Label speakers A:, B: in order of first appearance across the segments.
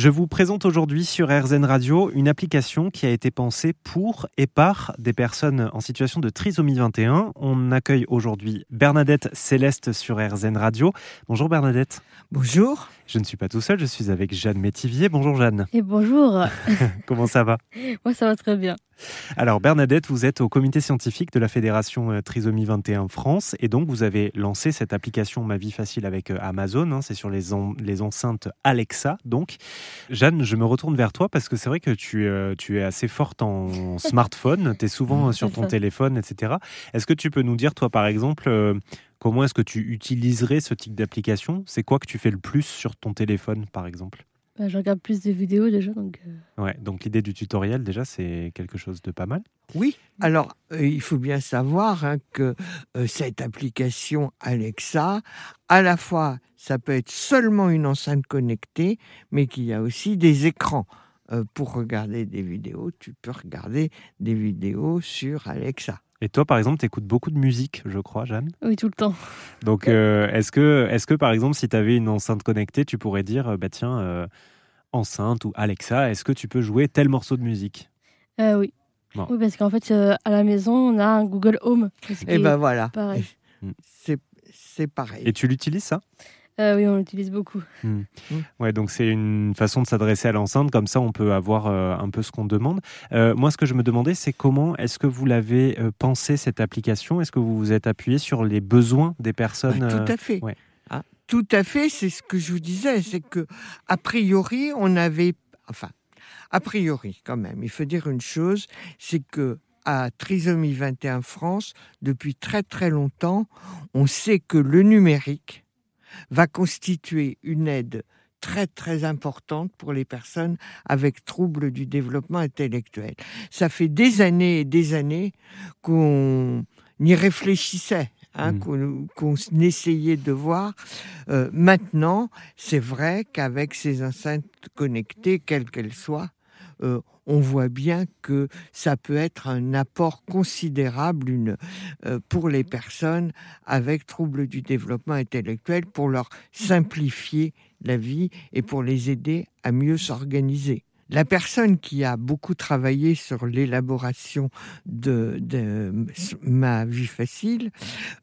A: Je vous présente aujourd'hui sur RZN Radio une application qui a été pensée pour et par des personnes en situation de trisomie 21. On accueille aujourd'hui Bernadette Céleste sur RZN Radio. Bonjour Bernadette.
B: Bonjour.
A: Je ne suis pas tout seul, je suis avec Jeanne Métivier. Bonjour Jeanne.
C: Et bonjour.
A: Comment ça va?
C: Moi ça va très bien.
A: Alors Bernadette, vous êtes au comité scientifique de la Fédération euh, Trisomie 21 France et donc vous avez lancé cette application Ma vie facile avec euh, Amazon. Hein. c'est sur les, les enceintes Alexa donc. Jeanne, je me retourne vers toi parce que c'est vrai que tu, euh, tu es assez forte en smartphone, tu es souvent sur ton téléphone, etc. Est-ce que tu peux nous dire, toi par exemple, comment est-ce que tu utiliserais ce type d'application? C'est quoi que tu fais le plus sur ton téléphone par exemple?
C: Bah, je regarde plus de vidéos déjà. Donc,
A: euh. ouais, donc l'idée du tutoriel, déjà, c'est quelque chose de pas mal.
B: Oui, alors euh, il faut bien savoir hein, que euh, cette application Alexa, à la fois, ça peut être seulement une enceinte connectée, mais qu'il y a aussi des écrans. pour regarder des vidéos, tu peux regarder des vidéos sur Alexa.
A: Et toi, par exemple, tu écoutes beaucoup de musique, je crois, Jeanne?
C: Oui, tout le temps.
A: Donc, est-ce que, est que, par exemple, si tu avais une enceinte connectée, tu pourrais dire, bah tiens, enceinte ou Alexa, est-ce que tu peux jouer tel morceau de musique?
C: Euh, Oui. Oui, parce qu'en fait, euh, à la maison, on a un Google Home.
B: Et eh ben voilà. C'est pareil.
A: Et tu l'utilises ça?
C: Euh, oui, on l'utilise beaucoup.
A: Hmm. Ouais, donc c'est une façon de s'adresser à l'enceinte, comme ça on peut avoir un peu ce qu'on demande. moi, ce que je me demandais, c'est comment est-ce que vous l'avez pensé cette application? Est-ce que vous vous êtes appuyé sur les besoins des personnes
B: Tout à fait. Tout à fait, c'est ce que je vous disais, c'est que a priori, on avait, enfin, a priori quand même, il faut dire une chose, c'est que à Trisomie 21 France, depuis très très longtemps, on sait que le numérique va constituer une aide très très importante pour les personnes avec troubles du développement intellectuel. Ça fait des années et des années qu'on y réfléchissait. Hein, mm. qu'on essayait de voir. Euh, maintenant, c'est vrai qu'avec ces enceintes connectées, quelles qu'elles soient, euh, on voit bien que ça peut être un apport considérable une, euh, pour les personnes avec troubles du développement intellectuel pour leur simplifier la vie et pour les aider à mieux s'organiser. La personne qui a beaucoup travaillé sur l'élaboration de, ma vie facile,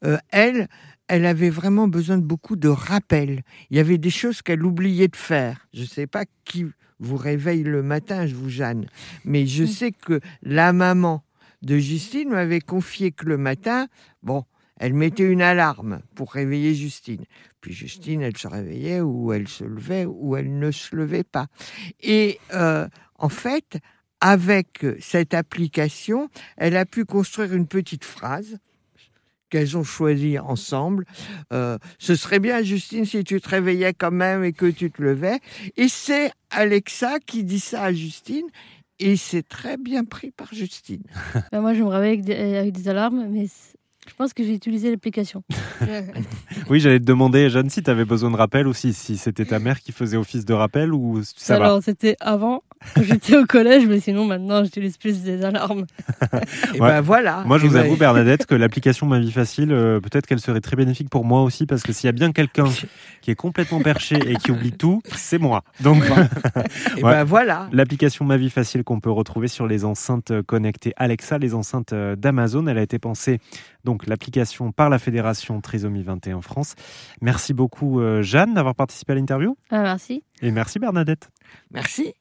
B: euh, elle, elle avait vraiment besoin de beaucoup de rappels. Il y avait des choses qu'elle oubliait de faire. Je ne sais pas qui vous réveille le matin, je vous Jeanne, mais je mm. sais que la maman de Justine m'avait confié que le matin, bon, elle mettait une alarme pour réveiller Justine. Puis Justine, elle se réveillait ou elle se levait ou elle ne se levait pas. Et euh, en fait, avec cette application, elle a pu construire une petite phrase qu'elles ont choisie ensemble. Euh, ce serait bien, Justine, si tu te réveillais quand même et que tu te levais. Et c'est Alexa qui dit ça à Justine. Et c'est très bien pris par Justine.
C: Ben, moi, je me réveille avec des, avec des alarmes, mais je pense que j'ai utilisé l'application.
A: oui, j'allais te demander, Jeanne, si tu avais besoin de rappel ou si, c'était ta mère qui faisait office de rappel ou ça
C: Alors, c'était avant, quand j'étais au collège, mais sinon, maintenant, j'utilise plus des alarmes.
B: Et ben voilà.
A: Moi, je vous avoue, Bernadette, que l'application Ma Vie Facile, euh, peut-être qu'elle serait très bénéfique pour moi aussi, parce que s'il y a bien quelqu'un qui est complètement perché et qui oublie tout, c'est moi. Donc,
B: et ben voilà.
A: L'application Ma Vie Facile qu'on peut retrouver sur les enceintes connectées Alexa, les enceintes euh, d'Amazon, elle a été pensée donc l'application par la Fédération Trisomie 21 France. Merci beaucoup euh, Jeanne d'avoir participé à l'interview.
C: Ah, merci.
A: Et merci Bernadette.
B: Merci.